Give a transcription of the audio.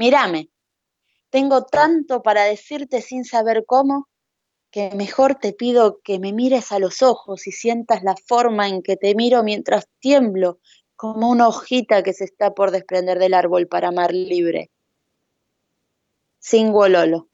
Mírame, tengo tanto para decirte sin saber cómo, que mejor te pido que me mires a los ojos y sientas la forma en que te miro mientras tiemblo como una hojita que se está por desprender del árbol para amar libre. Sin Lolo.